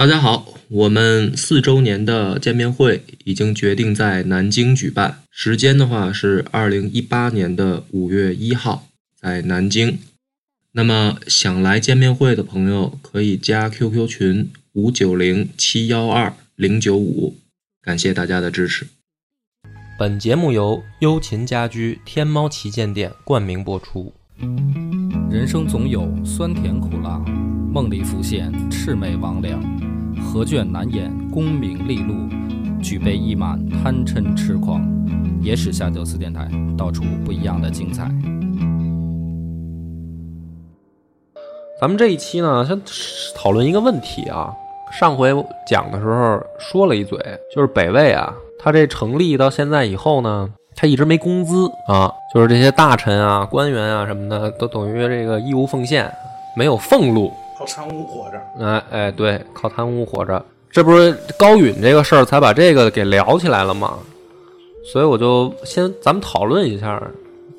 大家好，我们四周年的见面会已经决定在南京举办，时间的话是二零一八年的五月一号，在南京。那么想来见面会的朋友可以加 QQ 群五九零七幺二零九五，感谢大家的支持。本节目由优琴家居天猫旗舰店冠名播出。人生总有酸甜苦辣，梦里浮现魑魅魍魉。何卷难掩功名利禄，举杯一满贪嗔痴狂。野史下酒四电台，道出不一样的精彩。咱们这一期呢，先讨论一个问题啊。上回讲的时候说了一嘴，就是北魏啊，他这成立到现在以后呢，他一直没工资啊，就是这些大臣啊、官员啊什么的，都等于这个义务奉献，没有俸禄。靠贪污活着，哎哎，对，靠贪污活着，这不是高允这个事儿才把这个给聊起来了吗？所以我就先咱们讨论一下，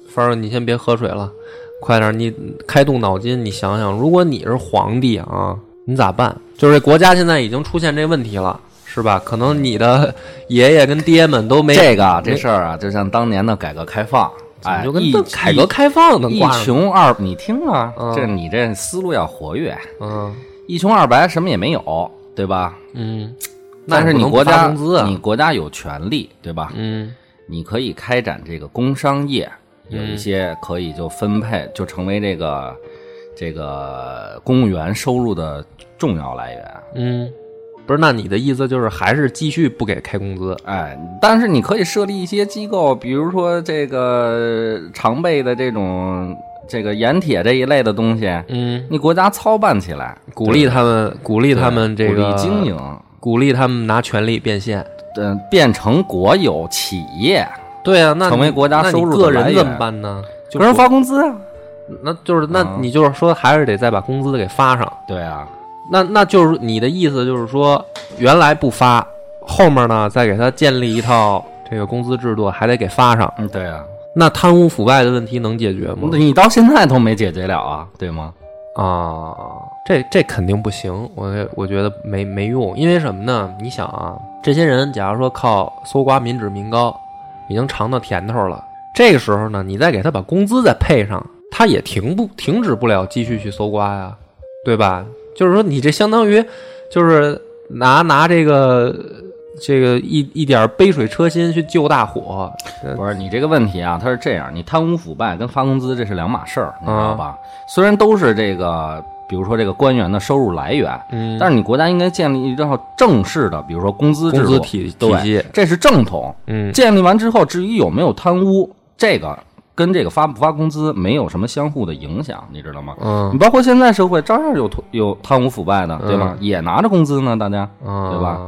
凡儿你先别喝水了，快点，你开动脑筋，你想想，如果你是皇帝啊，你咋办？就是国家现在已经出现这问题了，是吧？可能你的爷爷跟爹们都没这个这事儿啊，就像当年的改革开放。哎，就跟改革开放的一穷二，你听啊，这你这思路要活跃。嗯，一穷二白，什么也没有，对吧？嗯，但是你国家，你国家有权利，对吧？嗯，你可以开展这个工商业，有一些可以就分配，就成为这个这个公务员收入的重要来源。嗯。不是，那你的意思就是还是继续不给开工资？哎，但是你可以设立一些机构，比如说这个常备的这种这个盐铁这一类的东西，嗯，你国家操办起来，鼓励他们，鼓励他们这个经营，鼓励他们拿权力变现，嗯，变成国有企业。对啊，那成为国家收入个人怎么办呢？个人发工资啊，那就是那你就是说还是得再把工资给发上。对啊。那那就是你的意思，就是说原来不发，后面呢再给他建立一套这个工资制度，还得给发上。嗯，对啊。那贪污腐败的问题能解决吗？你到现在都没解决了啊，对吗？啊，这这肯定不行，我我觉得没没用，因为什么呢？你想啊，这些人假如说靠搜刮民脂民膏，已经尝到甜头了，这个时候呢，你再给他把工资再配上，他也停不停止不了继续去搜刮呀，对吧？就是说，你这相当于，就是拿拿这个这个一一点杯水车薪去救大火。不是你这个问题啊，它是这样，你贪污腐败跟发工资这是两码事儿，你知道吧？虽然都是这个，比如说这个官员的收入来源，嗯，但是你国家应该建立一套正式的，比如说工资制度体体系，这是正统。嗯，建立完之后，至于有没有贪污，这个。跟这个发不发工资没有什么相互的影响，你知道吗？嗯，你包括现在社会照样有有贪污腐败的，对吧？也拿着工资呢，大家，嗯对吧？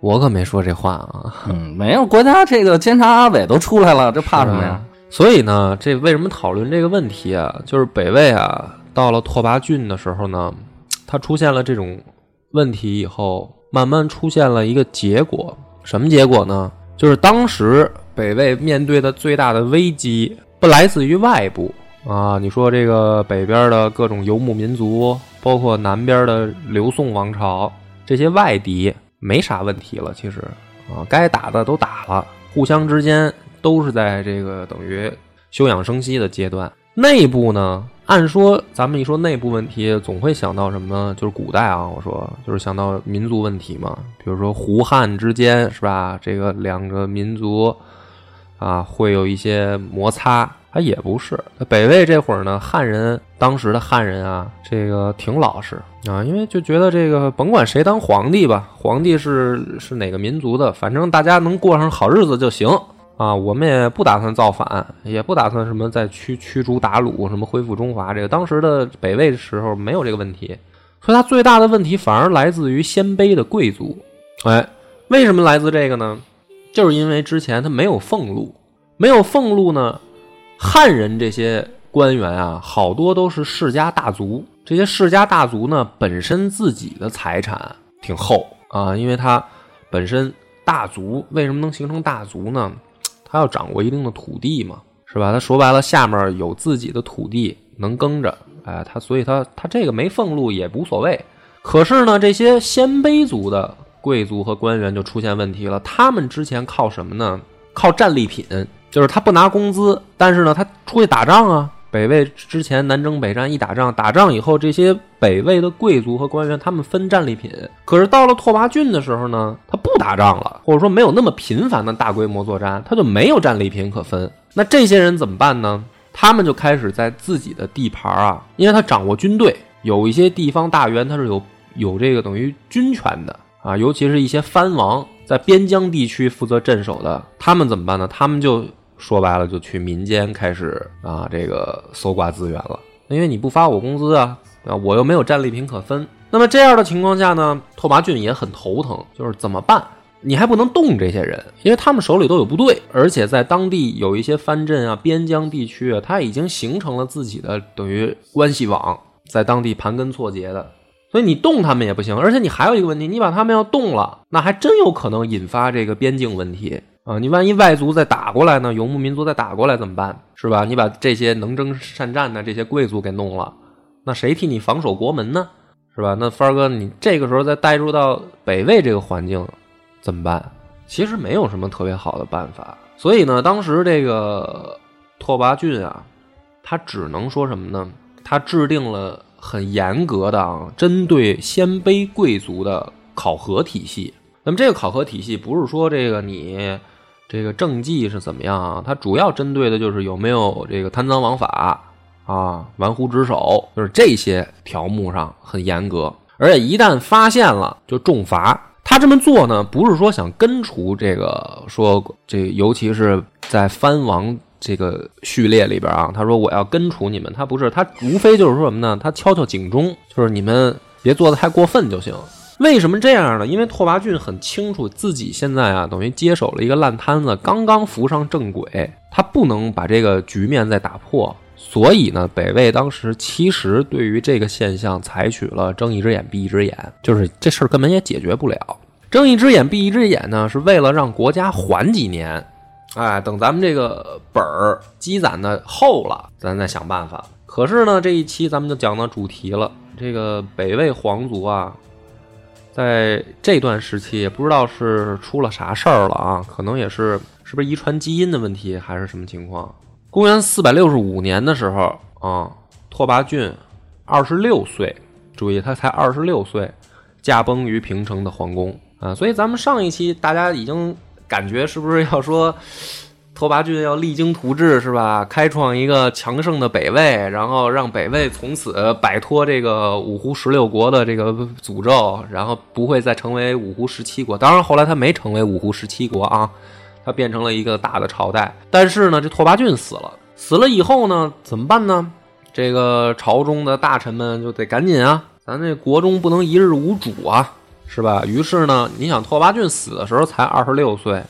我可没说这话啊。嗯，没有，国家这个监察阿伟都出来了，这怕什么呀？所以呢，这为什么讨论这个问题啊？就是北魏啊，到了拓跋浚的时候呢，他出现了这种问题以后，慢慢出现了一个结果，什么结果呢？就是当时北魏面对的最大的危机。不来自于外部啊！你说这个北边的各种游牧民族，包括南边的刘宋王朝，这些外敌没啥问题了。其实啊，该打的都打了，互相之间都是在这个等于休养生息的阶段。内部呢，按说咱们一说内部问题，总会想到什么？就是古代啊，我说就是想到民族问题嘛。比如说胡汉之间是吧？这个两个民族。啊，会有一些摩擦，他也不是。北魏这会儿呢，汉人当时的汉人啊，这个挺老实啊，因为就觉得这个甭管谁当皇帝吧，皇帝是是哪个民族的，反正大家能过上好日子就行啊。我们也不打算造反，也不打算什么再驱驱逐鞑虏，什么恢复中华。这个当时的北魏的时候没有这个问题，所以他最大的问题反而来自于鲜卑的贵族。哎，为什么来自这个呢？就是因为之前他没有俸禄，没有俸禄呢，汉人这些官员啊，好多都是世家大族。这些世家大族呢，本身自己的财产挺厚啊，因为他本身大族，为什么能形成大族呢？他要掌握一定的土地嘛，是吧？他说白了，下面有自己的土地能耕着，哎，他所以他他这个没俸禄也无所谓，可是呢，这些鲜卑族的贵族和官员就出现问题了。他们之前靠什么呢？靠战利品，就是他不拿工资，但是呢，他出去打仗啊。北魏之前南征北战一打仗，打仗以后，这些北魏的贵族和官员他们分战利品。可是到了拓跋浚的时候呢，他不打仗了，或者说没有那么频繁的大规模作战，他就没有战利品可分。那这些人怎么办呢？他们就开始在自己的地盘啊，因为他掌握军队，有一些地方大员他是有有这个等于军权的啊，尤其是一些藩王在边疆地区负责镇守的，他们怎么办呢？他们就。说白了，就去民间开始啊，这个搜刮资源了。因为你不发我工资啊，啊，我又没有战利品可分。那么这样的情况下呢，拓跋浚也很头疼，就是怎么办？你还不能动这些人，因为他们手里都有部队，而且在当地有一些藩镇啊、边疆地区啊，他已经形成了自己的等于关系网，在当地盘根错节的。所以你动他们也不行，而且你还有一个问题，你把他们要动了，那还真有可能引发这个边境问题。啊，你万一外族再打过来呢？游牧民族再打过来怎么办？是吧？你把这些能征善战的这些贵族给弄了，那谁替你防守国门呢？是吧？那帆儿哥，你这个时候再带入到北魏这个环境，怎么办？其实没有什么特别好的办法。所以呢，当时这个拓跋浚啊，他只能说什么呢？他制定了很严格的啊，针对鲜卑贵族的考核体系。那么这个考核体系不是说这个你。这个政绩是怎么样啊？它主要针对的就是有没有这个贪赃枉法啊、玩忽职守，就是这些条目上很严格，而且一旦发现了就重罚。他这么做呢，不是说想根除这个，说这尤其是在藩王这个序列里边啊，他说我要根除你们，他不是，他无非就是说什么呢？他敲敲警钟，就是你们别做的太过分就行。为什么这样呢？因为拓跋浚很清楚自己现在啊，等于接手了一个烂摊子，刚刚扶上正轨，他不能把这个局面再打破。所以呢，北魏当时其实对于这个现象采取了睁一只眼闭一只眼，就是这事儿根本也解决不了。睁一只眼闭一只眼呢，是为了让国家缓几年，哎，等咱们这个本儿积攒的厚了，咱再想办法。可是呢，这一期咱们就讲到主题了，这个北魏皇族啊。在这段时期，也不知道是出了啥事儿了啊，可能也是是不是遗传基因的问题，还是什么情况？公元四百六十五年的时候啊，拓跋浚二十六岁，注意他才二十六岁，驾崩于平城的皇宫啊。所以咱们上一期大家已经感觉是不是要说？拓跋浚要励精图治，是吧？开创一个强盛的北魏，然后让北魏从此摆脱这个五胡十六国的这个诅咒，然后不会再成为五胡十七国。当然，后来他没成为五胡十七国啊，他变成了一个大的朝代。但是呢，这拓跋浚死了，死了以后呢，怎么办呢？这个朝中的大臣们就得赶紧啊，咱这国中不能一日无主啊，是吧？于是呢，你想拓跋浚死的时候才二十六岁，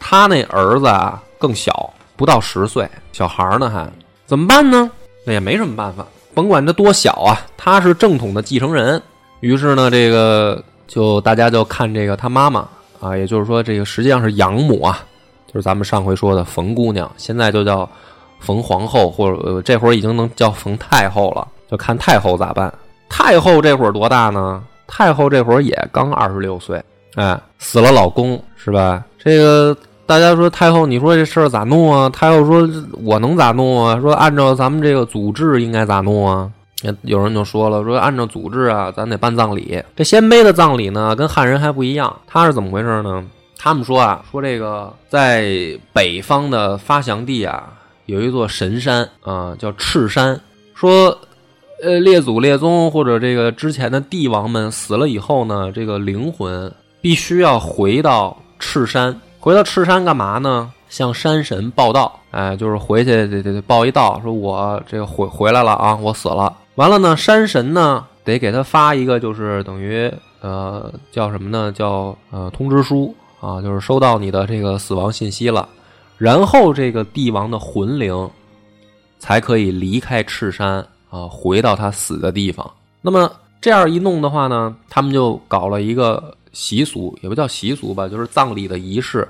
他那儿子啊。更小，不到十岁，小孩呢还怎么办呢？那也没什么办法，甭管他多小啊，他是正统的继承人。于是呢，这个就大家就看这个他妈妈啊，也就是说这个实际上是养母啊，就是咱们上回说的冯姑娘，现在就叫冯皇后，或者这会儿已经能叫冯太后了，就看太后咋办。太后这会儿多大呢？太后这会儿也刚二十六岁，哎，死了老公是吧？这个。大家说太后，你说这事儿咋弄啊？太后说：“我能咋弄啊？说按照咱们这个祖制应该咋弄啊？”有人就说了：“说按照祖制啊，咱得办葬礼。这鲜卑的葬礼呢，跟汉人还不一样。他是怎么回事呢？他们说啊，说这个在北方的发祥地啊，有一座神山啊，叫赤山。说，呃，列祖列宗或者这个之前的帝王们死了以后呢，这个灵魂必须要回到赤山。”回到赤山干嘛呢？向山神报道，哎，就是回去得得报一道，说我这个回回来了啊，我死了。完了呢，山神呢得给他发一个，就是等于呃叫什么呢？叫呃通知书啊，就是收到你的这个死亡信息了。然后这个帝王的魂灵才可以离开赤山啊，回到他死的地方。那么这样一弄的话呢，他们就搞了一个。习俗也不叫习俗吧，就是葬礼的仪式。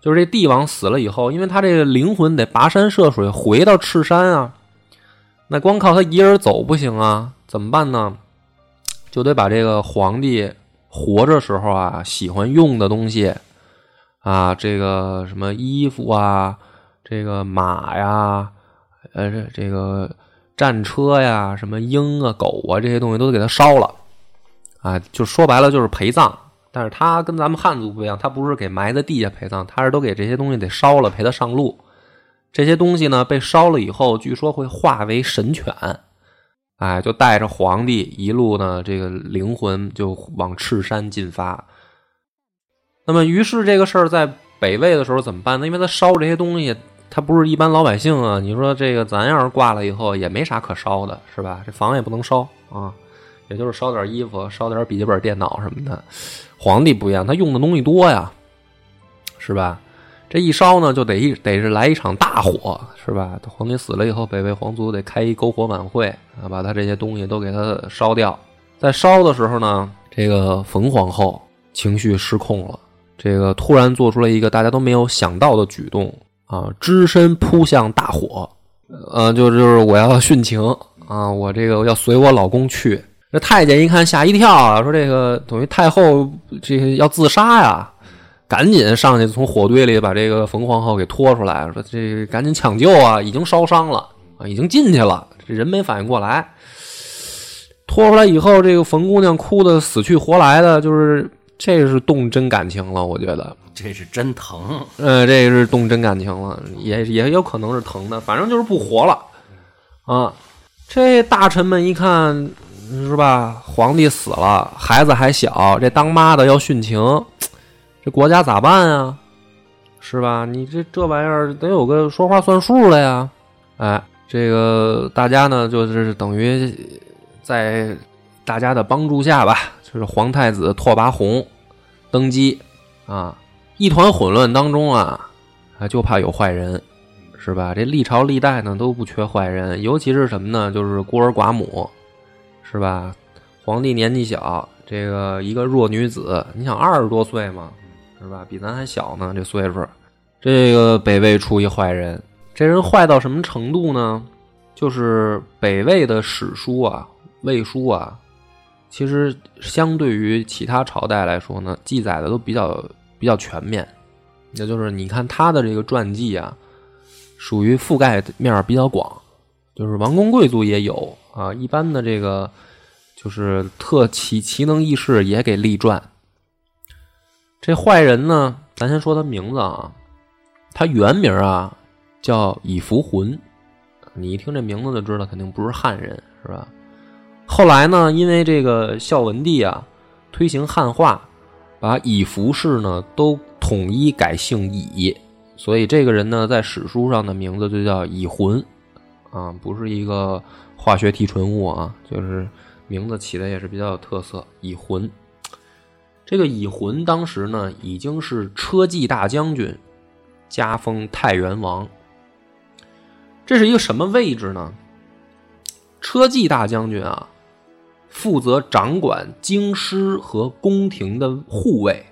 就是这帝王死了以后，因为他这个灵魂得跋山涉水回到赤山啊，那光靠他一人走不行啊，怎么办呢？就得把这个皇帝活着时候啊喜欢用的东西啊，这个什么衣服啊，这个马呀，呃，这这个战车呀，什么鹰啊、狗啊这些东西都得给他烧了啊，就说白了就是陪葬。但是他跟咱们汉族不一样，他不是给埋在地下陪葬，他是都给这些东西得烧了陪他上路。这些东西呢被烧了以后，据说会化为神犬，哎，就带着皇帝一路呢，这个灵魂就往赤山进发。那么，于是这个事儿在北魏的时候怎么办呢？因为他烧这些东西，他不是一般老百姓啊。你说这个咱要是挂了以后，也没啥可烧的，是吧？这房也不能烧啊，也就是烧点衣服、烧点笔记本电脑什么的。皇帝不一样，他用的东西多呀，是吧？这一烧呢，就得一得是来一场大火，是吧？皇帝死了以后，北魏皇族得开一篝火晚会啊，把他这些东西都给他烧掉。在烧的时候呢，这个冯皇后情绪失控了，这个突然做出了一个大家都没有想到的举动啊，只身扑向大火，呃，就就是我要殉情啊，我这个要随我老公去。这太监一看吓一跳啊，说这个等于太后这要自杀呀。赶紧上去，从火堆里把这个冯皇后给拖出来，说：“这赶紧抢救啊！已经烧伤了啊，已经进去了，这人没反应过来。拖出来以后，这个冯姑娘哭的死去活来的，就是这是动真感情了。我觉得这是真疼，呃，这是动真感情了，也也有可能是疼的，反正就是不活了啊。这大臣们一看，是吧？皇帝死了，孩子还小，这当妈的要殉情。”这国家咋办啊？是吧？你这这玩意儿得有个说话算数的呀！哎，这个大家呢，就是等于在大家的帮助下吧，就是皇太子拓跋宏登基啊，一团混乱当中啊，啊就怕有坏人，是吧？这历朝历代呢都不缺坏人，尤其是什么呢？就是孤儿寡母，是吧？皇帝年纪小，这个一个弱女子，你想二十多岁嘛？是吧？比咱还小呢，这岁数。这个北魏出一坏人，这人坏到什么程度呢？就是北魏的史书啊，魏书啊，其实相对于其他朝代来说呢，记载的都比较比较全面。也就是你看他的这个传记啊，属于覆盖面比较广，就是王公贵族也有啊，一般的这个就是特奇奇能异士也给立传。这坏人呢，咱先说他名字啊，他原名啊叫以福浑，你一听这名字就知道肯定不是汉人，是吧？后来呢，因为这个孝文帝啊推行汉化，把以服氏呢都统一改姓以，所以这个人呢在史书上的名字就叫以浑啊，不是一个化学提纯物啊，就是名字起的也是比较有特色，以浑。这个乙浑当时呢，已经是车骑大将军，加封太原王。这是一个什么位置呢？车骑大将军啊，负责掌管京师和宫廷的护卫，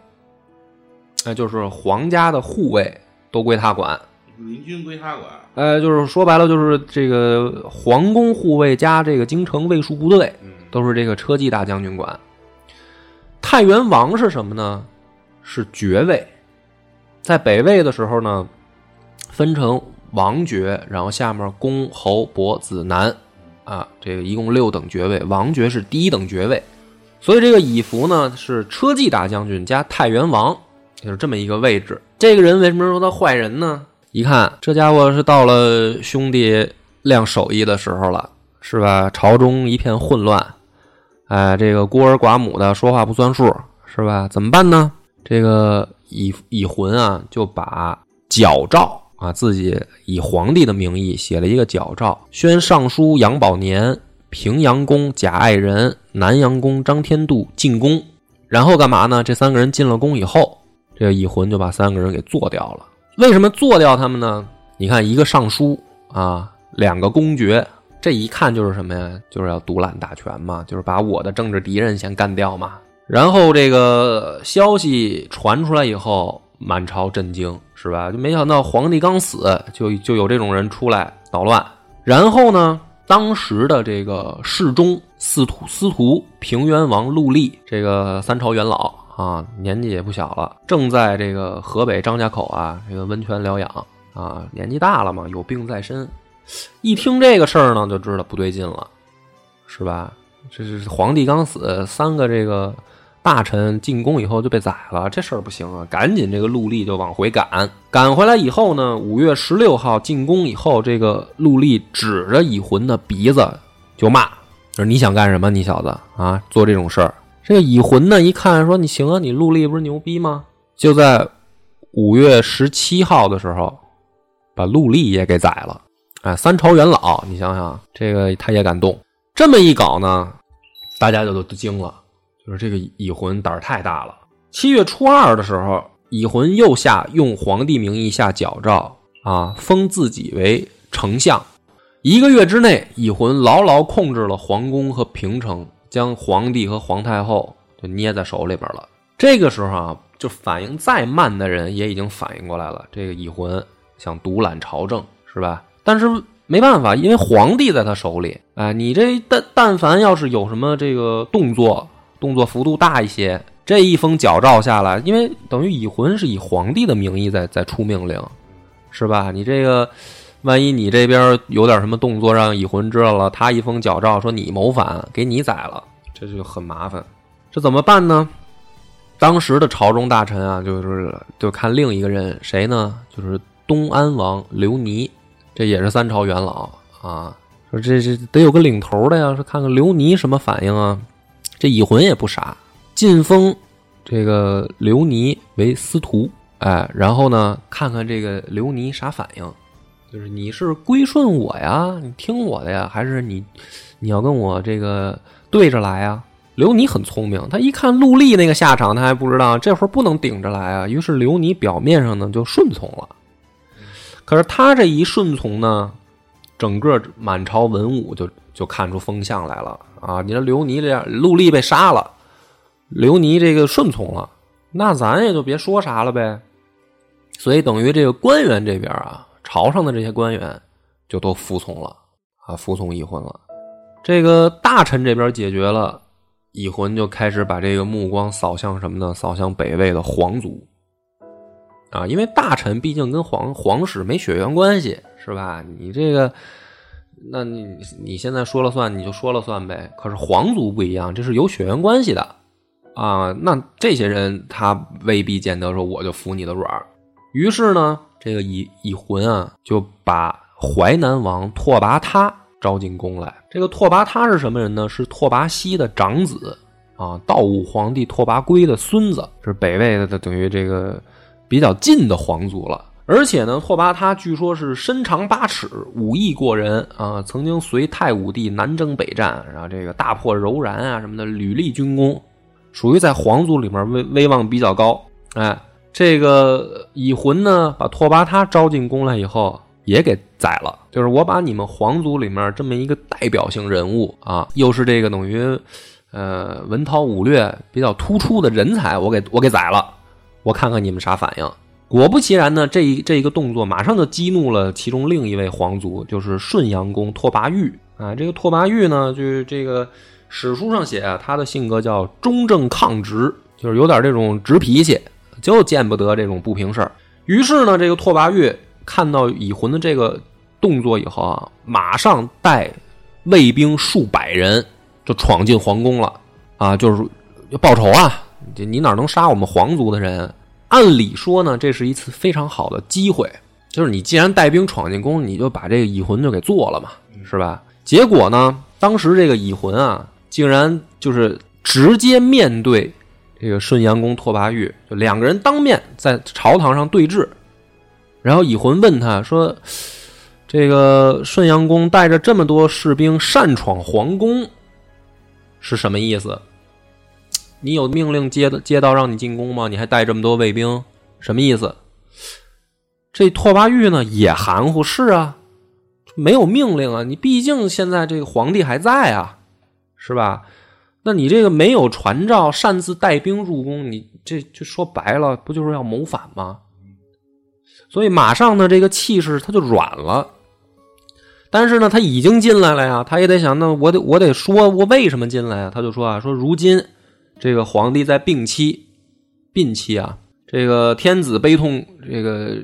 那就是皇家的护卫都归他管。民军归他管。呃，就是说白了，就是这个皇宫护卫加这个京城卫戍部队，都是这个车骑大将军管。太原王是什么呢？是爵位，在北魏的时候呢，分成王爵，然后下面公、侯、伯、子、男，啊，这个一共六等爵位，王爵是第一等爵位，所以这个乙福呢是车骑大将军加太原王，就是这么一个位置。这个人为什么说他坏人呢？一看这家伙是到了兄弟亮手艺的时候了，是吧？朝中一片混乱。哎，这个孤儿寡母的说话不算数，是吧？怎么办呢？这个以以魂啊，就把矫诏啊，自己以皇帝的名义写了一个矫诏，宣尚书杨宝年、平阳公贾爱仁、南阳公张天度进宫。然后干嘛呢？这三个人进了宫以后，这个以魂就把三个人给做掉了。为什么做掉他们呢？你看，一个尚书啊，两个公爵。这一看就是什么呀？就是要独揽大权嘛，就是把我的政治敌人先干掉嘛。然后这个消息传出来以后，满朝震惊，是吧？就没想到皇帝刚死，就就有这种人出来捣乱。然后呢，当时的这个世宗司徒司徒平原王陆立，这个三朝元老啊，年纪也不小了，正在这个河北张家口啊这个温泉疗养啊，年纪大了嘛，有病在身。一听这个事儿呢，就知道不对劲了，是吧？这是皇帝刚死，三个这个大臣进宫以后就被宰了，这事儿不行啊！赶紧这个陆立就往回赶，赶回来以后呢，五月十六号进宫以后，这个陆立指着乙浑的鼻子就骂，说你想干什么？你小子啊，做这种事儿！这个乙浑呢一看说你行啊，你陆立不是牛逼吗？就在五月十七号的时候，把陆立也给宰了。哎，三朝元老，你想想，这个他也敢动，这么一搞呢，大家就都惊了，就是这个乙浑胆儿太大了。七月初二的时候，乙浑又下用皇帝名义下矫诏啊，封自己为丞相。一个月之内，乙浑牢牢控制了皇宫和平城，将皇帝和皇太后就捏在手里边了。这个时候啊，就反应再慢的人也已经反应过来了，这个乙浑想独揽朝政，是吧？但是没办法，因为皇帝在他手里。哎，你这但但凡要是有什么这个动作，动作幅度大一些，这一封矫诏下来，因为等于乙浑是以皇帝的名义在在出命令，是吧？你这个万一你这边有点什么动作让乙浑知道了，他一封矫诏说你谋反，给你宰了，这就很麻烦。这怎么办呢？当时的朝中大臣啊，就是就看另一个人谁呢？就是东安王刘尼。这也是三朝元老啊，说这这得有个领头的呀，说看看刘尼什么反应啊。这乙浑也不傻，晋封这个刘尼为司徒，哎，然后呢，看看这个刘尼啥反应，就是你是归顺我呀，你听我的呀，还是你你要跟我这个对着来啊？刘尼很聪明，他一看陆立那个下场，他还不知道这会儿不能顶着来啊，于是刘尼表面上呢就顺从了。可是他这一顺从呢，整个满朝文武就就看出风向来了啊！你说刘尼这样，陆立被杀了，刘尼这个顺从了，那咱也就别说啥了呗。所以等于这个官员这边啊，朝上的这些官员就都服从了啊，服从乙浑了。这个大臣这边解决了，乙浑就开始把这个目光扫向什么呢？扫向北魏的皇族。啊，因为大臣毕竟跟皇皇室没血缘关系，是吧？你这个，那你你现在说了算，你就说了算呗。可是皇族不一样，这是有血缘关系的啊。那这些人他未必见得说我就服你的软于是呢，这个乙乙浑啊，就把淮南王拓跋他招进宫来。这个拓跋他是什么人呢？是拓跋熙的长子啊，道武皇帝拓跋圭的孙子，是北魏的，等于这个。比较近的皇族了，而且呢，拓跋他据说是身长八尺，武艺过人啊，曾经随太武帝南征北战，然后这个大破柔然啊什么的，屡立军功，属于在皇族里面威威望比较高。哎，这个乙浑呢，把拓跋他招进宫来以后，也给宰了。就是我把你们皇族里面这么一个代表性人物啊，又是这个等于呃文韬武略比较突出的人才，我给我给宰了。我看看你们啥反应。果不其然呢，这一这一个动作马上就激怒了其中另一位皇族，就是顺阳公拓跋玉啊。这个拓跋玉呢，就这个史书上写啊，他的性格叫中正抗直，就是有点这种直脾气，就见不得这种不平事儿。于是呢，这个拓跋玉看到乙浑的这个动作以后啊，马上带卫兵数百人就闯进皇宫了啊，就是要报仇啊。你哪能杀我们皇族的人？按理说呢，这是一次非常好的机会，就是你既然带兵闯进宫，你就把这个乙浑就给做了嘛，是吧？结果呢，当时这个乙浑啊，竟然就是直接面对这个顺阳公拓跋玉，就两个人当面在朝堂上对峙。然后乙浑问他说：“这个顺阳公带着这么多士兵擅闯皇宫，是什么意思？”你有命令接的接到让你进宫吗？你还带这么多卫兵，什么意思？这拓跋玉呢也含糊，是啊，没有命令啊。你毕竟现在这个皇帝还在啊，是吧？那你这个没有传召，擅自带兵入宫，你这就说白了，不就是要谋反吗？所以马上呢，这个气势他就软了。但是呢，他已经进来了呀，他也得想，那我得我得说，我为什么进来啊？他就说啊，说如今这个皇帝在病期，病期啊，这个天子悲痛，这个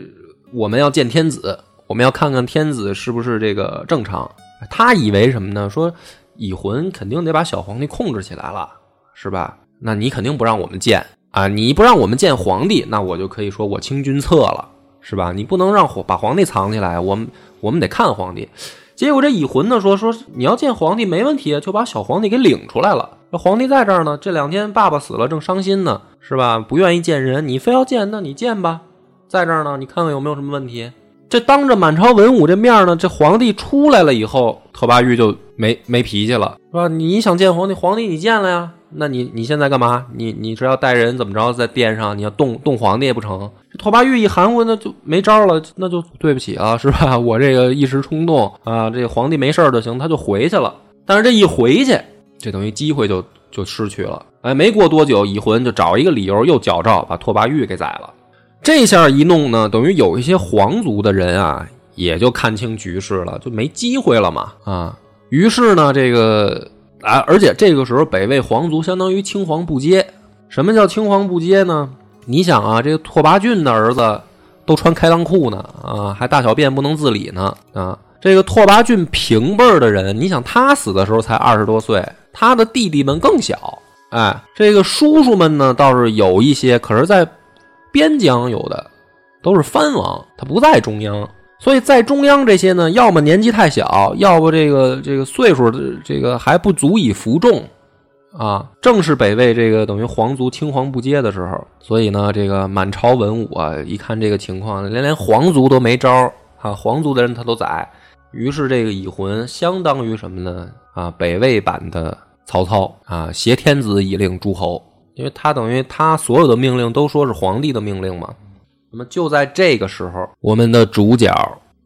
我们要见天子，我们要看看天子是不是这个正常。他以为什么呢？说乙浑肯定得把小皇帝控制起来了，是吧？那你肯定不让我们见啊！你不让我们见皇帝，那我就可以说我清君侧了，是吧？你不能让把皇帝藏起来，我们我们得看皇帝。结果这乙浑呢说说你要见皇帝没问题，就把小皇帝给领出来了。这皇帝在这儿呢，这两天爸爸死了，正伤心呢，是吧？不愿意见人，你非要见，那你见吧，在这儿呢，你看看有没有什么问题。这当着满朝文武这面呢，这皇帝出来了以后，拓跋玉就没没脾气了，是吧？你想见皇帝，皇帝你见了呀？那你你现在干嘛？你你是要带人怎么着在殿上？你要动动皇帝也不成？拓跋玉一含糊，那就没招了，那就对不起啊，是吧？我这个一时冲动啊，这皇帝没事儿就行，他就回去了。但是这一回去，这等于机会就就失去了。哎，没过多久，乙浑就找一个理由又矫诏把拓跋玉给宰了。这下一弄呢，等于有一些皇族的人啊，也就看清局势了，就没机会了嘛啊。于是呢，这个啊，而且这个时候北魏皇族相当于青黄不接。什么叫青黄不接呢？你想啊，这个拓跋浚的儿子都穿开裆裤呢啊，还大小便不能自理呢啊。这个拓跋浚平辈儿的人，你想他死的时候才二十多岁，他的弟弟们更小。哎，这个叔叔们呢倒是有一些，可是在。边疆有的都是藩王，他不在中央，所以在中央这些呢，要么年纪太小，要不这个这个岁数这个还不足以服众啊。正是北魏这个等于皇族青黄不接的时候，所以呢，这个满朝文武啊，一看这个情况，连连皇族都没招啊，皇族的人他都宰。于是这个乙浑相当于什么呢？啊，北魏版的曹操啊，挟天子以令诸侯。因为他等于他所有的命令都说是皇帝的命令嘛，那么就在这个时候，我们的主角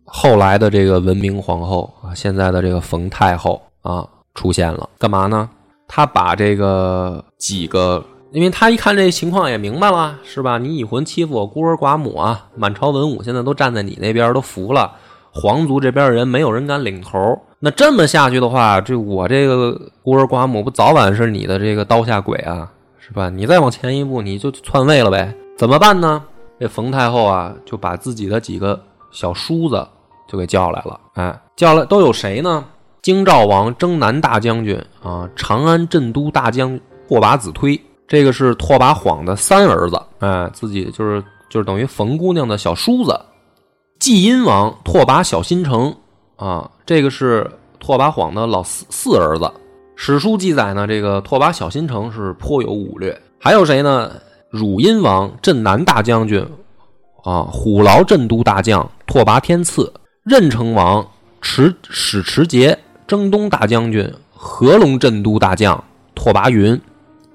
后来的这个文明皇后啊，现在的这个冯太后啊出现了，干嘛呢？他把这个几个，因为他一看这情况也明白了，是吧？你已婚欺负我孤儿寡母啊，满朝文武现在都站在你那边，都服了，皇族这边的人没有人敢领头，那这么下去的话，这我这个孤儿寡母不早晚是你的这个刀下鬼啊？是吧？你再往前一步，你就篡位了呗？怎么办呢？这冯太后啊，就把自己的几个小叔子就给叫来了。哎，叫来都有谁呢？京兆王征南大将军啊，长安镇都大将拓跋子推，这个是拓跋晃的三儿子。哎，自己就是就是等于冯姑娘的小叔子。济阴王拓跋小新城啊，这个是拓跋晃的老四四儿子。史书记载呢，这个拓跋小新城是颇有武略。还有谁呢？汝阴王镇南大将军啊，虎牢镇都大将拓跋天赐，任城王持史持节征东大将军，合龙镇都大将拓跋云，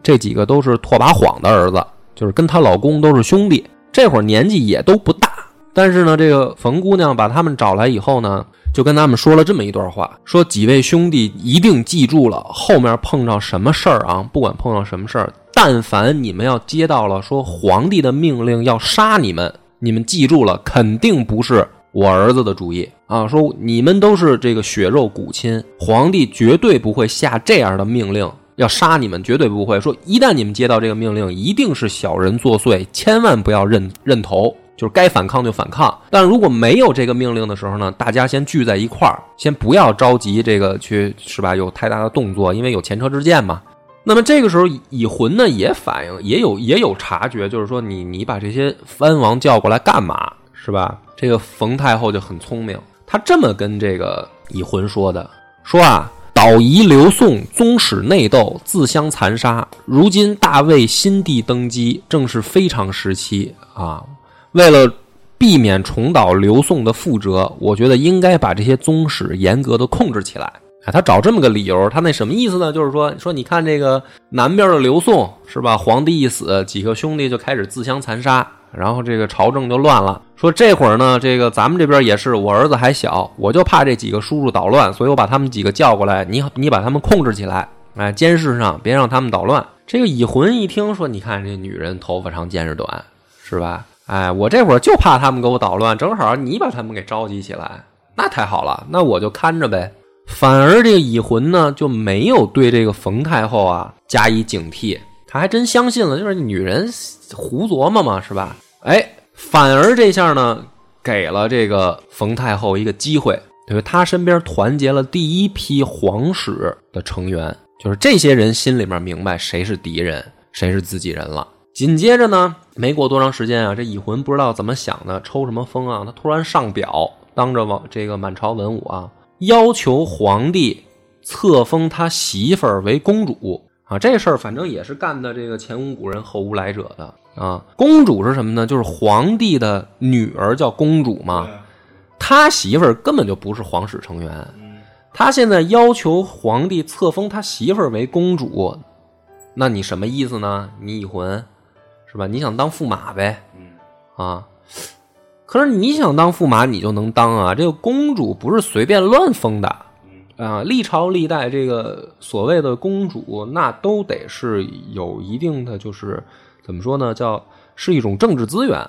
这几个都是拓跋晃的儿子，就是跟她老公都是兄弟。这会儿年纪也都不大，但是呢，这个冯姑娘把他们找来以后呢。就跟他们说了这么一段话，说几位兄弟一定记住了，后面碰到什么事儿啊，不管碰到什么事儿，但凡你们要接到了说皇帝的命令要杀你们，你们记住了，肯定不是我儿子的主意啊。说你们都是这个血肉骨亲，皇帝绝对不会下这样的命令要杀你们，绝对不会说。一旦你们接到这个命令，一定是小人作祟，千万不要认认头。就是该反抗就反抗，但如果没有这个命令的时候呢，大家先聚在一块儿，先不要着急这个去是吧？有太大的动作，因为有前车之鉴嘛。那么这个时候，乙浑呢也反应，也有也有察觉，就是说你你把这些藩王叫过来干嘛是吧？这个冯太后就很聪明，她这么跟这个乙浑说的：说啊，导夷刘宋宗室内斗，自相残杀。如今大魏新帝登基，正是非常时期啊。为了避免重蹈刘宋的覆辙，我觉得应该把这些宗室严格的控制起来。哎，他找这么个理由，他那什么意思呢？就是说，说你看这个南边的刘宋是吧？皇帝一死，几个兄弟就开始自相残杀，然后这个朝政就乱了。说这会儿呢，这个咱们这边也是，我儿子还小，我就怕这几个叔叔捣乱，所以我把他们几个叫过来，你你把他们控制起来，哎，监视上，别让他们捣乱。这个乙浑一听说，你看这女人头发长见识短，是吧？哎，我这会儿就怕他们给我捣乱，正好你把他们给召集起来，那太好了，那我就看着呗。反而这个乙浑呢，就没有对这个冯太后啊加以警惕，他还真相信了，就是女人胡琢磨嘛，是吧？哎，反而这下呢，给了这个冯太后一个机会，就是他身边团结了第一批皇室的成员，就是这些人心里面明白谁是敌人，谁是自己人了。紧接着呢，没过多长时间啊，这乙浑不知道怎么想的，抽什么风啊，他突然上表，当着王这个满朝文武啊，要求皇帝册封他媳妇儿为公主啊。这事儿反正也是干的这个前无古人后无来者的啊。公主是什么呢？就是皇帝的女儿叫公主嘛。他媳妇儿根本就不是皇室成员，他现在要求皇帝册封他媳妇儿为公主，那你什么意思呢？你已婚？是吧？你想当驸马呗？啊，可是你想当驸马，你就能当啊？这个公主不是随便乱封的啊！历朝历代这个所谓的公主，那都得是有一定的，就是怎么说呢？叫是一种政治资源。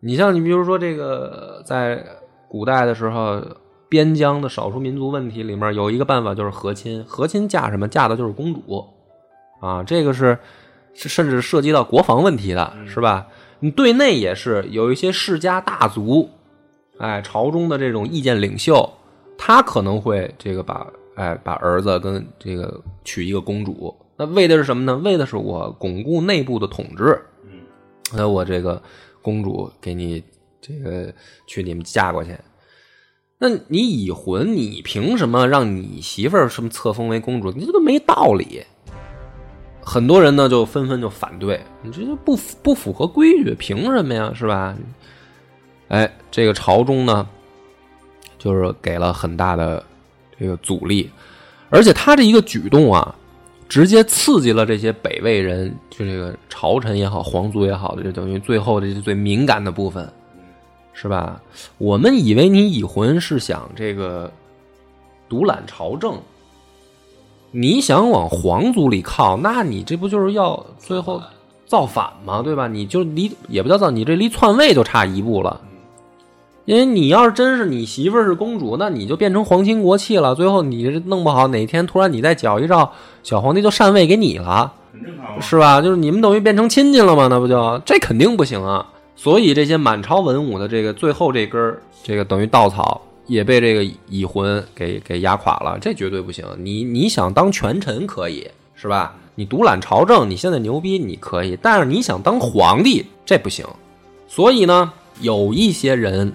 你像你比如说这个，在古代的时候，边疆的少数民族问题里面有一个办法，就是和亲。和亲嫁什么？嫁的就是公主啊！这个是。甚至涉及到国防问题的是吧？你对内也是有一些世家大族，哎，朝中的这种意见领袖，他可能会这个把哎把儿子跟这个娶一个公主，那为的是什么呢？为的是我巩固内部的统治。嗯那我这个公主给你这个娶你们嫁过去，那你已婚，你凭什么让你媳妇儿什么册封为公主？你这都没道理。很多人呢就纷纷就反对，你这就不不符合规矩，凭什么呀？是吧？哎，这个朝中呢，就是给了很大的这个阻力，而且他这一个举动啊，直接刺激了这些北魏人，就这个朝臣也好，皇族也好的，就等于最后这最敏感的部分，是吧？我们以为你已婚是想这个独揽朝政。你想往皇族里靠，那你这不就是要最后造反吗？对吧？你就离也不叫造，你这离篡位就差一步了。因为你要是真是你媳妇儿是公主，那你就变成皇亲国戚了。最后你这弄不好哪天突然你再搅一招，小皇帝就禅位给你了，是吧？就是你们等于变成亲戚了吗？那不就这肯定不行啊！所以这些满朝文武的这个最后这根儿，这个等于稻草。也被这个已婚给给压垮了，这绝对不行。你你想当权臣可以是吧？你独揽朝政，你现在牛逼你可以，但是你想当皇帝这不行。所以呢，有一些人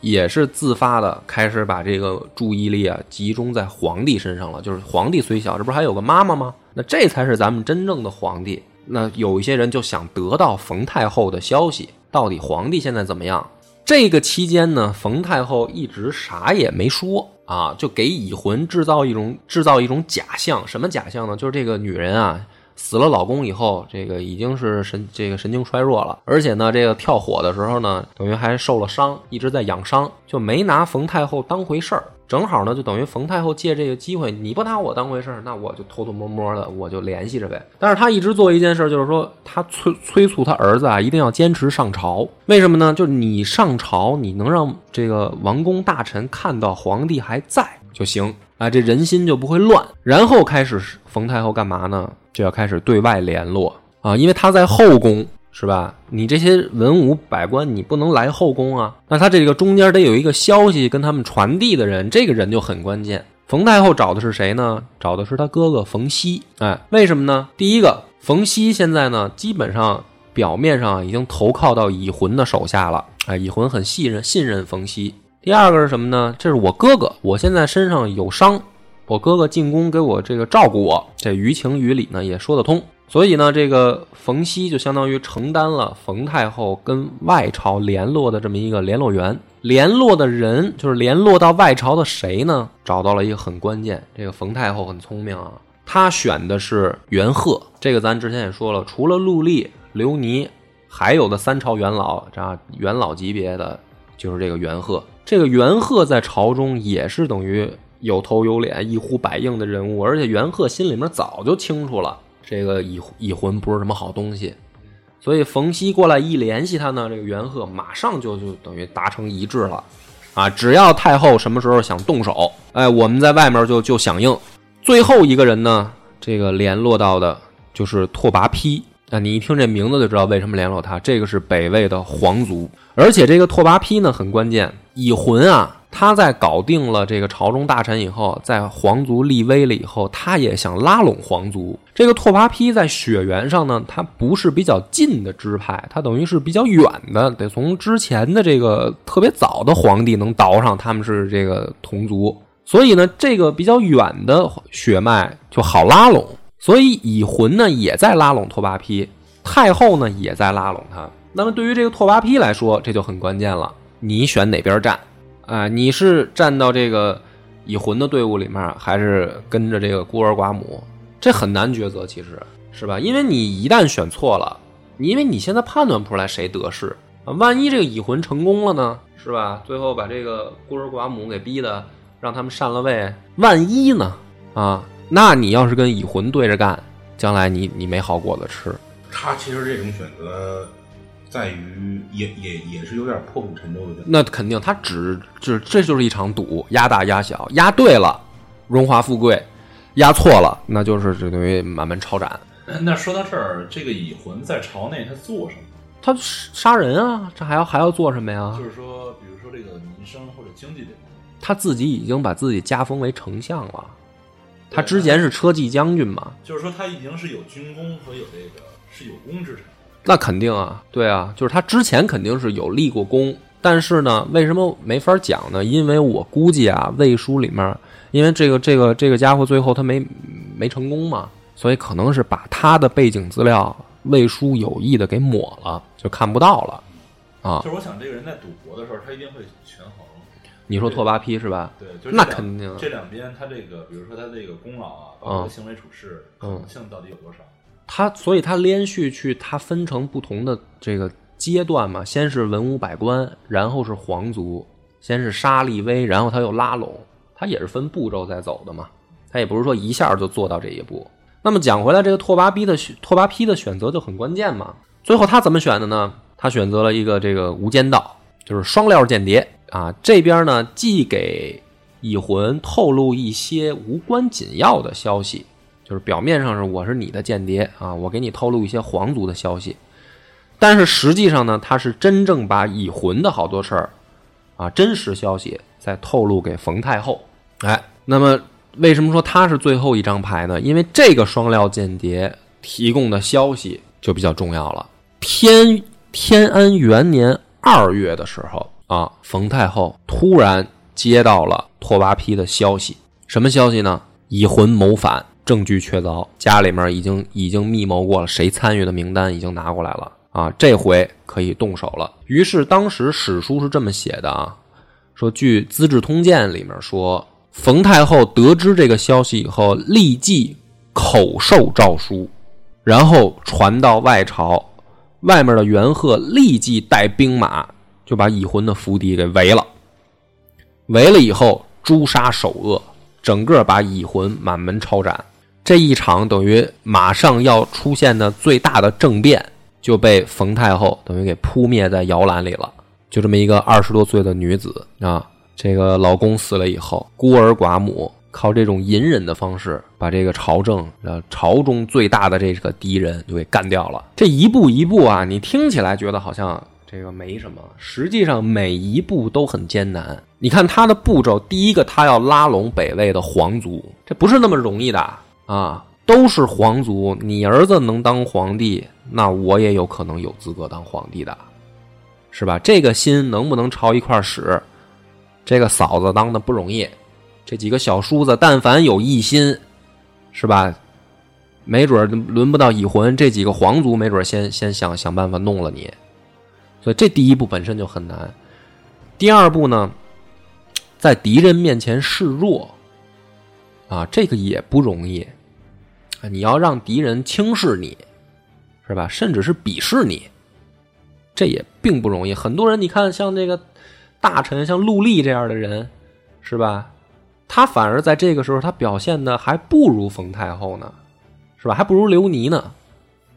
也是自发的开始把这个注意力啊集中在皇帝身上了。就是皇帝虽小，这不是还有个妈妈吗？那这才是咱们真正的皇帝。那有一些人就想得到冯太后的消息，到底皇帝现在怎么样？这个期间呢，冯太后一直啥也没说啊，就给乙浑制造一种制造一种假象。什么假象呢？就是这个女人啊，死了老公以后，这个已经是神这个神经衰弱了，而且呢，这个跳火的时候呢，等于还受了伤，一直在养伤，就没拿冯太后当回事儿。正好呢，就等于冯太后借这个机会，你不拿我当回事儿，那我就偷偷摸摸的，我就联系着呗。但是他一直做一件事，就是说他催催促他儿子啊，一定要坚持上朝。为什么呢？就是你上朝，你能让这个王公大臣看到皇帝还在就行啊，这人心就不会乱。然后开始冯太后干嘛呢？就要开始对外联络啊，因为他在后宫。是吧？你这些文武百官，你不能来后宫啊。那他这个中间得有一个消息跟他们传递的人，这个人就很关键。冯太后找的是谁呢？找的是他哥哥冯熙。哎，为什么呢？第一个，冯熙现在呢，基本上表面上已经投靠到已婚的手下了。哎，已婚很信任信任冯熙。第二个是什么呢？这是我哥哥，我现在身上有伤，我哥哥进宫给我这个照顾我，这于情于理呢也说得通。所以呢，这个冯熙就相当于承担了冯太后跟外朝联络的这么一个联络员。联络的人就是联络到外朝的谁呢？找到了一个很关键。这个冯太后很聪明啊，她选的是元贺。这个咱之前也说了，除了陆丽、刘尼，还有的三朝元老，这元老级别的就是这个元贺。这个元贺在朝中也是等于有头有脸、一呼百应的人物，而且元贺心里面早就清楚了。这个已已婚不是什么好东西，所以冯熙过来一联系他呢，这个元贺马上就就等于达成一致了，啊，只要太后什么时候想动手，哎，我们在外面就就响应。最后一个人呢，这个联络到的就是拓跋丕。那你一听这名字就知道为什么联络他，这个是北魏的皇族，而且这个拓跋丕呢很关键，乙浑啊，他在搞定了这个朝中大臣以后，在皇族立威了以后，他也想拉拢皇族。这个拓跋丕在血缘上呢，他不是比较近的支派，他等于是比较远的，得从之前的这个特别早的皇帝能倒上他们是这个同族，所以呢，这个比较远的血脉就好拉拢。所以乙浑呢也在拉拢拓跋丕，太后呢也在拉拢他。那么对于这个拓跋丕来说，这就很关键了。你选哪边站？啊，你是站到这个乙浑的队伍里面，还是跟着这个孤儿寡母？这很难抉择，其实是吧？因为你一旦选错了，你因为你现在判断不出来谁得势啊。万一这个乙浑成功了呢？是吧？最后把这个孤儿寡母给逼的，让他们禅了位。万一呢？啊？那你要是跟乙浑对着干，将来你你没好果子吃。他其实这种选择，在于也也也是有点破釜沉舟的。那肯定，他只只这就是一场赌，压大压小，压对了，荣华富贵；压错了，那就是等于满门抄斩。那说到这儿，这个乙浑在朝内他做什么？他杀人啊，这还要还要做什么呀？就是说，比如说这个民生或者经济这方面，他自己已经把自己加封为丞相了。他之前是车骑将军嘛，就是说他已经是有军功和有这个是有功之臣。那肯定啊，对啊，就是他之前肯定是有立过功，但是呢，为什么没法讲呢？因为我估计啊，魏书里面，因为这个这个这个家伙最后他没没成功嘛，所以可能是把他的背景资料魏书有意的给抹了，就看不到了啊。就是我想，这个人在赌博的时候，他一定会权衡。你说拓跋丕是吧？对，就是那肯定。这两边他这个，比如说他这个功劳啊，包括行为处事，可能性到底有多少？他所以，他连续去，他分成不同的这个阶段嘛。先是文武百官，然后是皇族，先是杀立威，然后他又拉拢，他也是分步骤在走的嘛。他也不是说一下就做到这一步。那么讲回来，这个拓跋丕的拓跋丕的选择就很关键嘛。最后他怎么选的呢？他选择了一个这个无间道，就是双料间谍。啊，这边呢，既给乙浑透露一些无关紧要的消息，就是表面上是我是你的间谍啊，我给你透露一些皇族的消息，但是实际上呢，他是真正把已婚的好多事儿啊，真实消息再透露给冯太后。哎，那么为什么说他是最后一张牌呢？因为这个双料间谍提供的消息就比较重要了。天天安元年二月的时候。啊，冯太后突然接到了拓跋丕的消息，什么消息呢？以魂谋反，证据确凿，家里面已经已经密谋过了，谁参与的名单已经拿过来了啊，这回可以动手了。于是当时史书是这么写的啊，说据《资治通鉴》里面说，冯太后得知这个消息以后，立即口授诏书，然后传到外朝，外面的元赫立即带兵马。就把乙浑的府邸给围了，围了以后诛杀首恶，整个把乙浑满门抄斩。这一场等于马上要出现的最大的政变，就被冯太后等于给扑灭在摇篮里了。就这么一个二十多岁的女子啊，这个老公死了以后，孤儿寡母，靠这种隐忍的方式，把这个朝政呃朝中最大的这个敌人就给干掉了。这一步一步啊，你听起来觉得好像。这个没什么，实际上每一步都很艰难。你看他的步骤，第一个他要拉拢北魏的皇族，这不是那么容易的啊！都是皇族，你儿子能当皇帝，那我也有可能有资格当皇帝的，是吧？这个心能不能朝一块使？这个嫂子当的不容易，这几个小叔子但凡有一心，是吧？没准轮不到乙浑，这几个皇族没准先先想想办法弄了你。所以这第一步本身就很难，第二步呢，在敌人面前示弱，啊，这个也不容易，你要让敌人轻视你，是吧？甚至是鄙视你，这也并不容易。很多人你看，像这个大臣，像陆励这样的人，是吧？他反而在这个时候，他表现的还不如冯太后呢，是吧？还不如刘尼呢。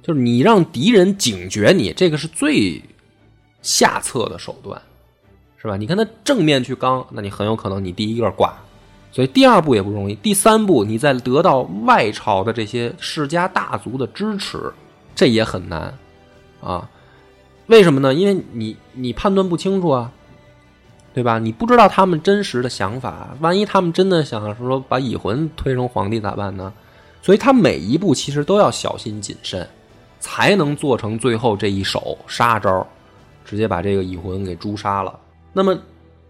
就是你让敌人警觉你，这个是最。下策的手段，是吧？你看他正面去刚，那你很有可能你第一个挂。所以第二步也不容易，第三步你再得到外朝的这些世家大族的支持，这也很难啊。为什么呢？因为你你判断不清楚啊，对吧？你不知道他们真实的想法，万一他们真的想说把乙浑推成皇帝咋办呢？所以他每一步其实都要小心谨慎，才能做成最后这一手杀招，直接把这个乙浑给诛杀了。那么，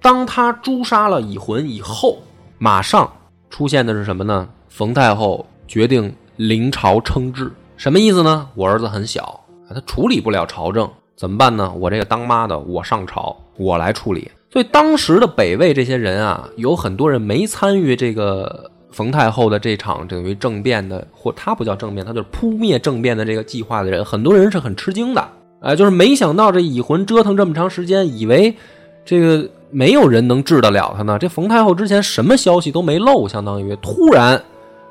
当他诛杀了乙浑以后，马上出现的是什么呢？冯太后决定临朝称制，什么意思呢？我儿子很小，他处理不了朝政，怎么办呢？我这个当妈的，我上朝，我来处理。所以当时的北魏这些人啊，有很多人没参与这个冯太后的这场等于政变的，或他不叫政变，他就是扑灭政变的这个计划的人，很多人是很吃惊的，哎，就是没想到这乙浑折腾这么长时间，以为这个。没有人能治得了他呢。这冯太后之前什么消息都没漏，相当于突然，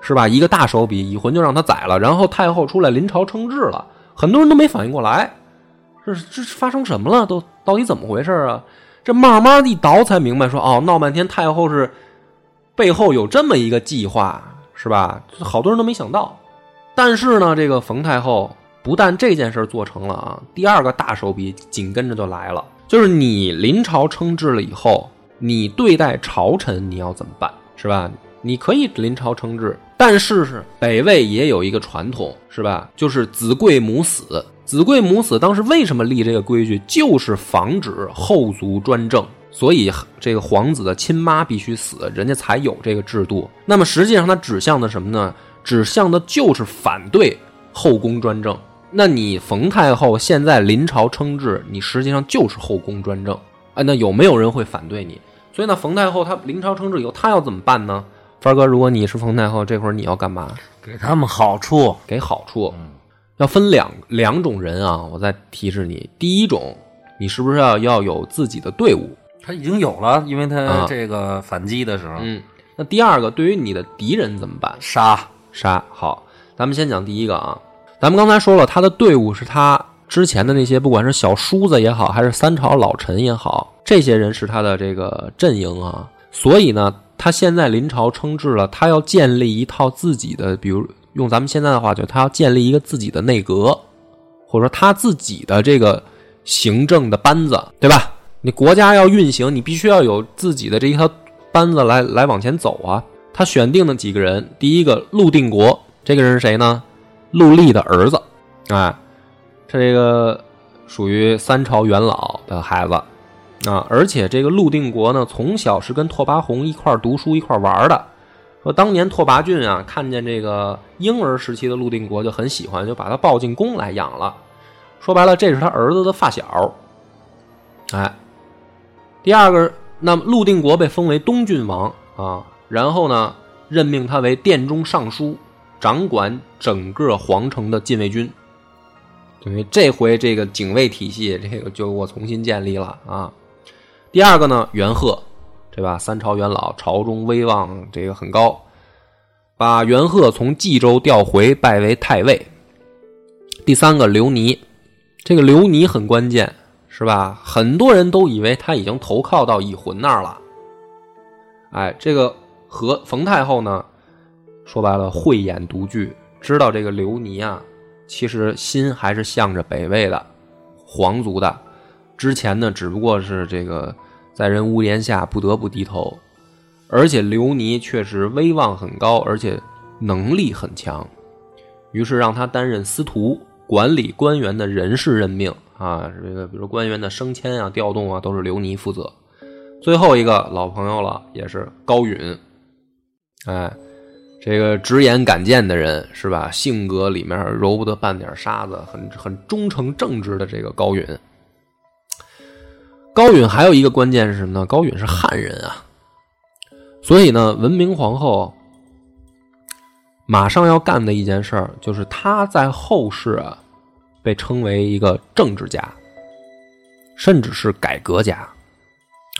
是吧？一个大手笔，乙浑就让他宰了。然后太后出来临朝称制了，很多人都没反应过来，这这发生什么了？都到底怎么回事啊？这慢慢一倒才明白，说哦，闹半天太后是背后有这么一个计划，是吧？好多人都没想到。但是呢，这个冯太后不但这件事做成了啊，第二个大手笔紧跟着就来了。就是你临朝称制了以后，你对待朝臣你要怎么办，是吧？你可以临朝称制，但是是北魏也有一个传统，是吧？就是子贵母死，子贵母死。当时为什么立这个规矩？就是防止后族专政，所以这个皇子的亲妈必须死，人家才有这个制度。那么实际上它指向的什么呢？指向的就是反对后宫专政。那你冯太后现在临朝称制，你实际上就是后宫专政，哎，那有没有人会反对你？所以呢，冯太后她临朝称制以后，她要怎么办呢？凡哥，如果你是冯太后，这会儿你要干嘛？给他们好处，给好处。要分两两种人啊，我再提示你，第一种，你是不是要要有自己的队伍？他已经有了，因为他这个反击的时候。嗯。那第二个，对于你的敌人怎么办？杀杀。好，咱们先讲第一个啊。咱们刚才说了，他的队伍是他之前的那些，不管是小叔子也好，还是三朝老臣也好，这些人是他的这个阵营啊。所以呢，他现在临朝称制了，他要建立一套自己的，比如用咱们现在的话，就他要建立一个自己的内阁，或者说他自己的这个行政的班子，对吧？你国家要运行，你必须要有自己的这一套班子来来往前走啊。他选定的几个人，第一个陆定国，这个人是谁呢？陆立的儿子，哎，这个属于三朝元老的孩子啊，而且这个陆定国呢，从小是跟拓跋宏一块读书、一块玩的。说当年拓跋浚啊，看见这个婴儿时期的陆定国就很喜欢，就把他抱进宫来养了。说白了，这是他儿子的发小。哎，第二个，那么陆定国被封为东郡王啊，然后呢，任命他为殿中尚书。掌管整个皇城的禁卫军，等于这回这个警卫体系，这个就我重新建立了啊。第二个呢，元贺，对吧？三朝元老，朝中威望这个很高，把元贺从冀州调回，拜为太尉。第三个刘尼，这个刘尼很关键，是吧？很多人都以为他已经投靠到乙浑那儿了。哎，这个和冯太后呢？说白了，慧眼独具，知道这个刘尼啊，其实心还是向着北魏的皇族的。之前呢，只不过是这个在人屋檐下不得不低头。而且刘尼确实威望很高，而且能力很强，于是让他担任司徒，管理官员的人事任命啊，这个比如官员的升迁啊、调动啊，都是刘尼负责。最后一个老朋友了，也是高允，哎。这个直言敢谏的人是吧？性格里面揉不得半点沙子，很很忠诚正直的这个高允。高允还有一个关键是什么呢？高允是汉人啊，所以呢，文明皇后马上要干的一件事儿，就是她在后世啊被称为一个政治家，甚至是改革家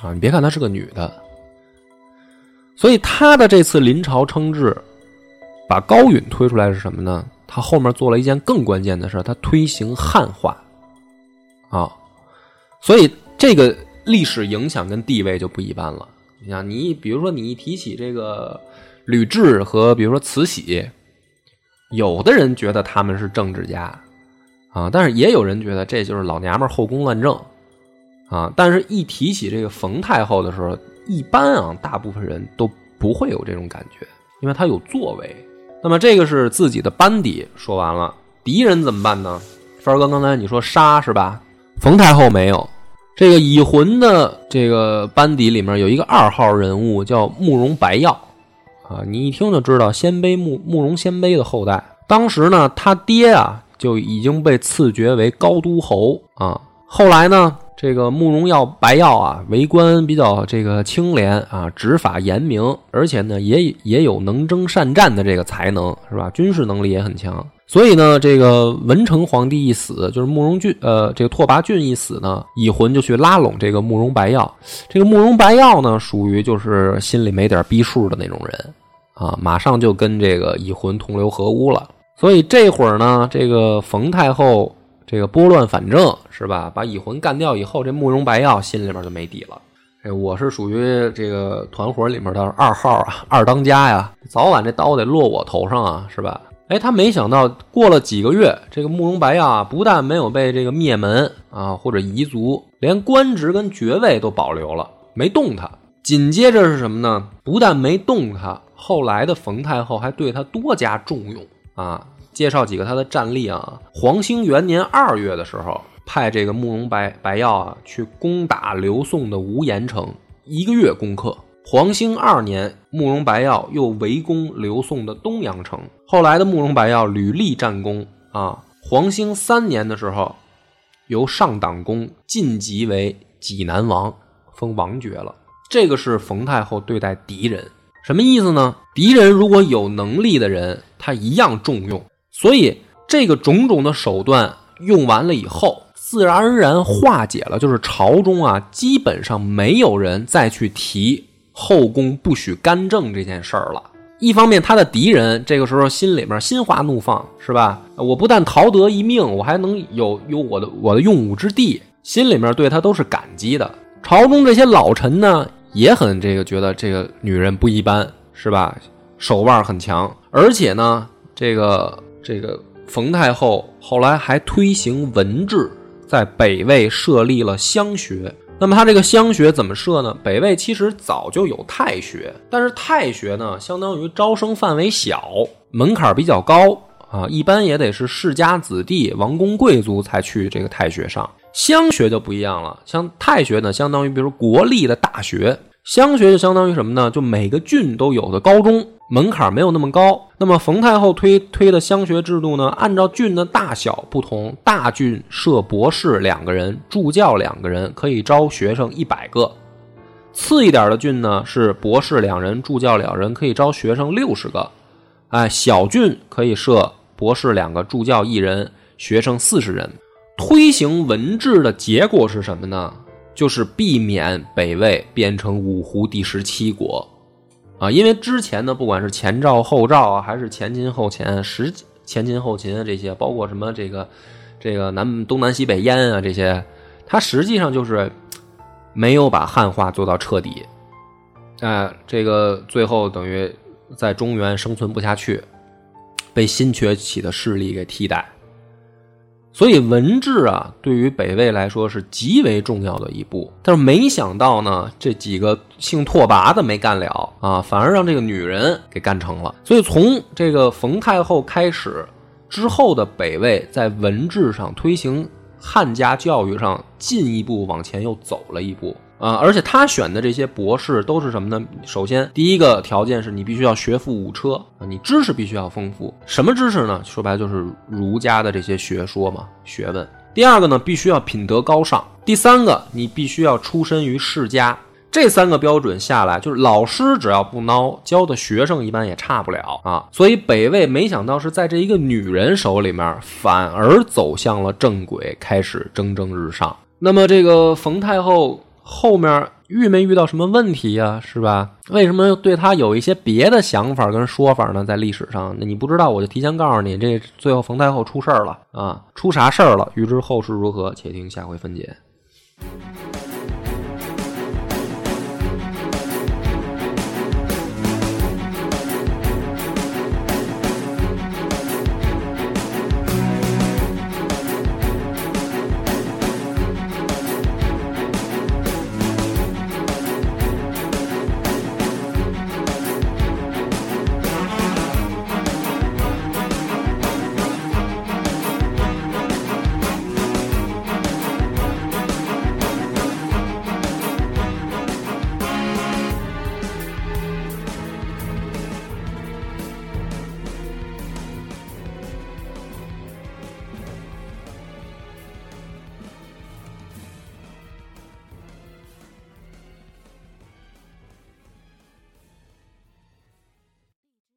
啊。你别看她是个女的，所以她的这次临朝称制。把高允推出来是什么呢？他后面做了一件更关键的事他推行汉化，啊，所以这个历史影响跟地位就不一般了。你想，你比如说你一提起这个吕雉和比如说慈禧，有的人觉得他们是政治家啊，但是也有人觉得这就是老娘们儿后宫乱政啊。但是，一提起这个冯太后的时候，一般啊，大部分人都不会有这种感觉，因为她有作为。那么，这个是自己的班底说完了，敌人怎么办呢？凡儿哥，刚才你说杀是吧？冯太后没有。这个已魂的这个班底里面有一个二号人物叫慕容白药啊，你一听就知道鲜卑慕慕容鲜卑的后代。当时呢，他爹啊就已经被赐爵为高都侯啊。后来呢，这个慕容耀白耀啊，为官比较这个清廉啊，执法严明，而且呢，也也有能征善战的这个才能，是吧？军事能力也很强。所以呢，这个文成皇帝一死，就是慕容俊，呃，这个拓跋浚一死呢，乙浑就去拉拢这个慕容白耀。这个慕容白耀呢，属于就是心里没点逼数的那种人啊，马上就跟这个乙浑同流合污了。所以这会儿呢，这个冯太后这个拨乱反正，是吧？把乙浑干掉以后，这慕容白药心里边就没底了。这我是属于这个团伙里面的二号啊，二当家呀，早晚这刀得落我头上啊，是吧？哎，他没想到过了几个月，这个慕容白药啊，不但没有被这个灭门啊或者夷族，连官职跟爵位都保留了，没动他。紧接着是什么呢？不但没动他，后来的冯太后还对他多加重用啊。介绍几个他的战例啊。黄兴元年二月的时候，派这个慕容白白药啊去攻打刘宋的无盐城，一个月攻克。黄兴二年，慕容白药又围攻刘宋的东阳城。后来的慕容白药屡立战功啊。黄兴三年的时候，由上党公晋级为济南王，封王爵了。这个是冯太后对待敌人，什么意思呢？敌人如果有能力的人，他一样重用。所以这个种种的手段用完了以后，自然而然化解了，就是朝中啊，基本上没有人再去提。后宫不许干政这件事儿了。一方面，他的敌人这个时候心里面心花怒放，是吧？我不但逃得一命，我还能有有我的我的用武之地，心里面对他都是感激的。朝中这些老臣呢，也很这个觉得这个女人不一般，是吧？手腕很强，而且呢，这个这个冯太后后来还推行文治，在北魏设立了乡学。那么他这个乡学怎么设呢？北魏其实早就有太学，但是太学呢，相当于招生范围小，门槛比较高啊，一般也得是世家子弟、王公贵族才去这个太学上。乡学就不一样了，像太学呢，相当于比如国立的大学，乡学就相当于什么呢？就每个郡都有的高中。门槛没有那么高，那么冯太后推推的乡学制度呢？按照郡的大小不同，大郡设博士两个人，助教两个人，可以招学生一百个；次一点的郡呢是博士两人，助教两人，可以招学生六十个。哎，小郡可以设博士两个，助教一人，学生四十人。推行文治的结果是什么呢？就是避免北魏变成五胡第十七国。啊，因为之前呢，不管是前赵后赵啊，还是前秦后秦，实前秦后秦啊这些，包括什么这个这个南东南西北燕啊这些，它实际上就是没有把汉化做到彻底，哎，这个最后等于在中原生存不下去，被新崛起的势力给替代。所以文治啊，对于北魏来说是极为重要的一步。但是没想到呢，这几个姓拓跋的没干了啊，反而让这个女人给干成了。所以从这个冯太后开始之后的北魏，在文治上推行汉家教育上进一步往前又走了一步。啊，而且他选的这些博士都是什么呢？首先，第一个条件是你必须要学富五车啊，你知识必须要丰富。什么知识呢？说白了就是儒家的这些学说嘛，学问。第二个呢，必须要品德高尚。第三个，你必须要出身于世家。这三个标准下来，就是老师只要不孬，教的学生一般也差不了啊。所以北魏没想到是在这一个女人手里面，反而走向了正轨，开始蒸蒸日上。那么这个冯太后。后面遇没遇到什么问题呀？是吧？为什么对他有一些别的想法跟说法呢？在历史上，那你不知道，我就提前告诉你，这最后冯太后出事儿了啊！出啥事儿了？欲知后事如何，且听下回分解。